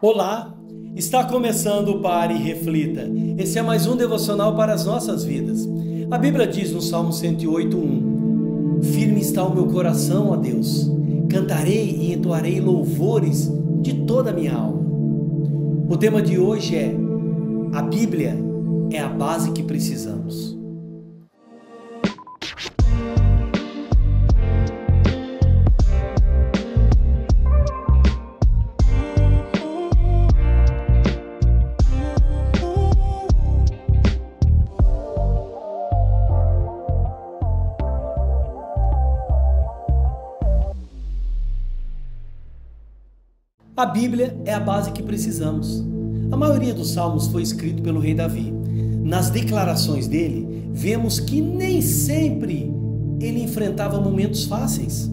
Olá, está começando o Pare e Reflita. Esse é mais um devocional para as nossas vidas. A Bíblia diz no Salmo 108:1: Firme está o meu coração, ó Deus. Cantarei e entoarei louvores de toda a minha alma. O tema de hoje é: A Bíblia é a base que precisamos. A Bíblia é a base que precisamos. A maioria dos salmos foi escrito pelo rei Davi. Nas declarações dele, vemos que nem sempre ele enfrentava momentos fáceis,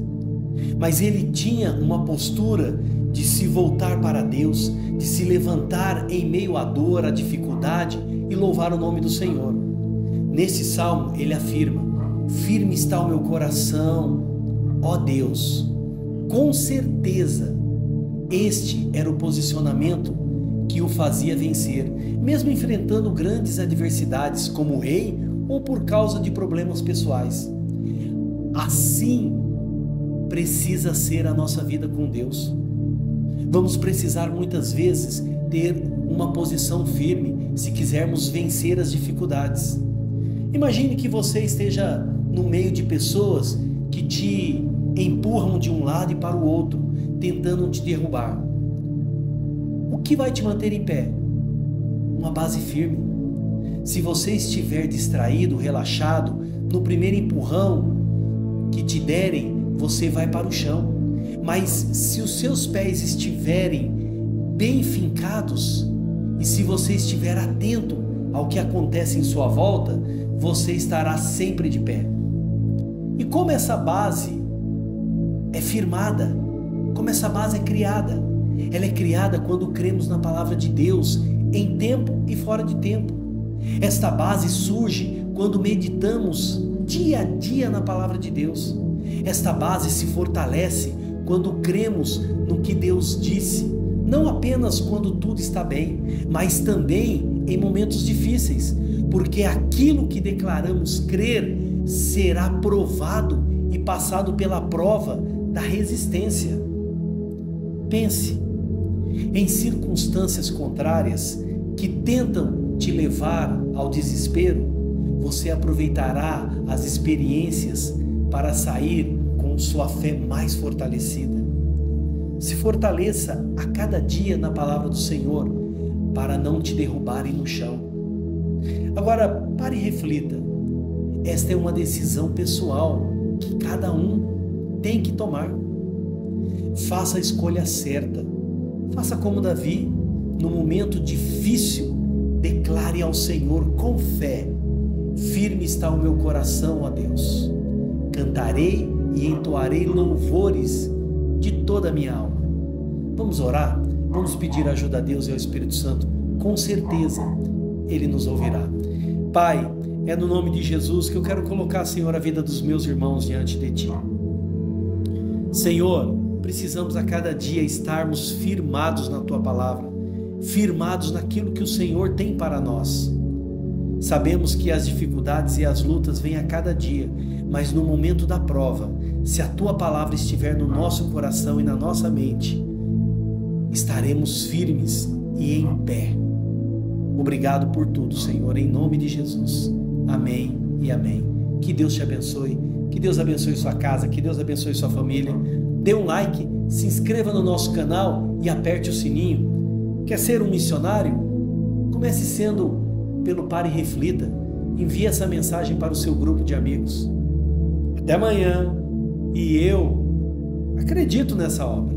mas ele tinha uma postura de se voltar para Deus, de se levantar em meio à dor, à dificuldade e louvar o nome do Senhor. Nesse salmo, ele afirma: Firme está o meu coração, ó Deus, com certeza este era o posicionamento que o fazia vencer, mesmo enfrentando grandes adversidades como rei ou por causa de problemas pessoais. Assim precisa ser a nossa vida com Deus. Vamos precisar muitas vezes ter uma posição firme se quisermos vencer as dificuldades. Imagine que você esteja no meio de pessoas que te empurram de um lado e para o outro tentando te derrubar. O que vai te manter em pé? Uma base firme. Se você estiver distraído, relaxado, no primeiro empurrão que te derem, você vai para o chão. Mas se os seus pés estiverem bem fincados e se você estiver atento ao que acontece em sua volta, você estará sempre de pé. E como essa base é firmada, como essa base é criada. Ela é criada quando cremos na palavra de Deus, em tempo e fora de tempo. Esta base surge quando meditamos dia a dia na palavra de Deus. Esta base se fortalece quando cremos no que Deus disse, não apenas quando tudo está bem, mas também em momentos difíceis, porque aquilo que declaramos crer será provado e passado pela prova da resistência. Pense em circunstâncias contrárias que tentam te levar ao desespero, você aproveitará as experiências para sair com sua fé mais fortalecida. Se fortaleça a cada dia na palavra do Senhor para não te derrubarem no chão. Agora, pare e reflita. Esta é uma decisão pessoal que cada um tem que tomar. Faça a escolha certa. Faça como Davi, no momento difícil, declare ao Senhor com fé: Firme está o meu coração, ó Deus. Cantarei e entoarei louvores de toda a minha alma. Vamos orar? Vamos pedir ajuda a Deus e ao Espírito Santo. Com certeza, Ele nos ouvirá. Pai, é no nome de Jesus que eu quero colocar, Senhor, a vida dos meus irmãos diante de Ti. Senhor, precisamos a cada dia estarmos firmados na tua palavra, firmados naquilo que o Senhor tem para nós. Sabemos que as dificuldades e as lutas vêm a cada dia, mas no momento da prova, se a tua palavra estiver no nosso coração e na nossa mente, estaremos firmes e em pé. Obrigado por tudo, Senhor, em nome de Jesus. Amém e amém. Que Deus te abençoe, que Deus abençoe sua casa, que Deus abençoe sua família dê um like, se inscreva no nosso canal e aperte o sininho. Quer ser um missionário? Comece sendo pelo Pare e Reflita. Envie essa mensagem para o seu grupo de amigos. Até amanhã. E eu acredito nessa obra.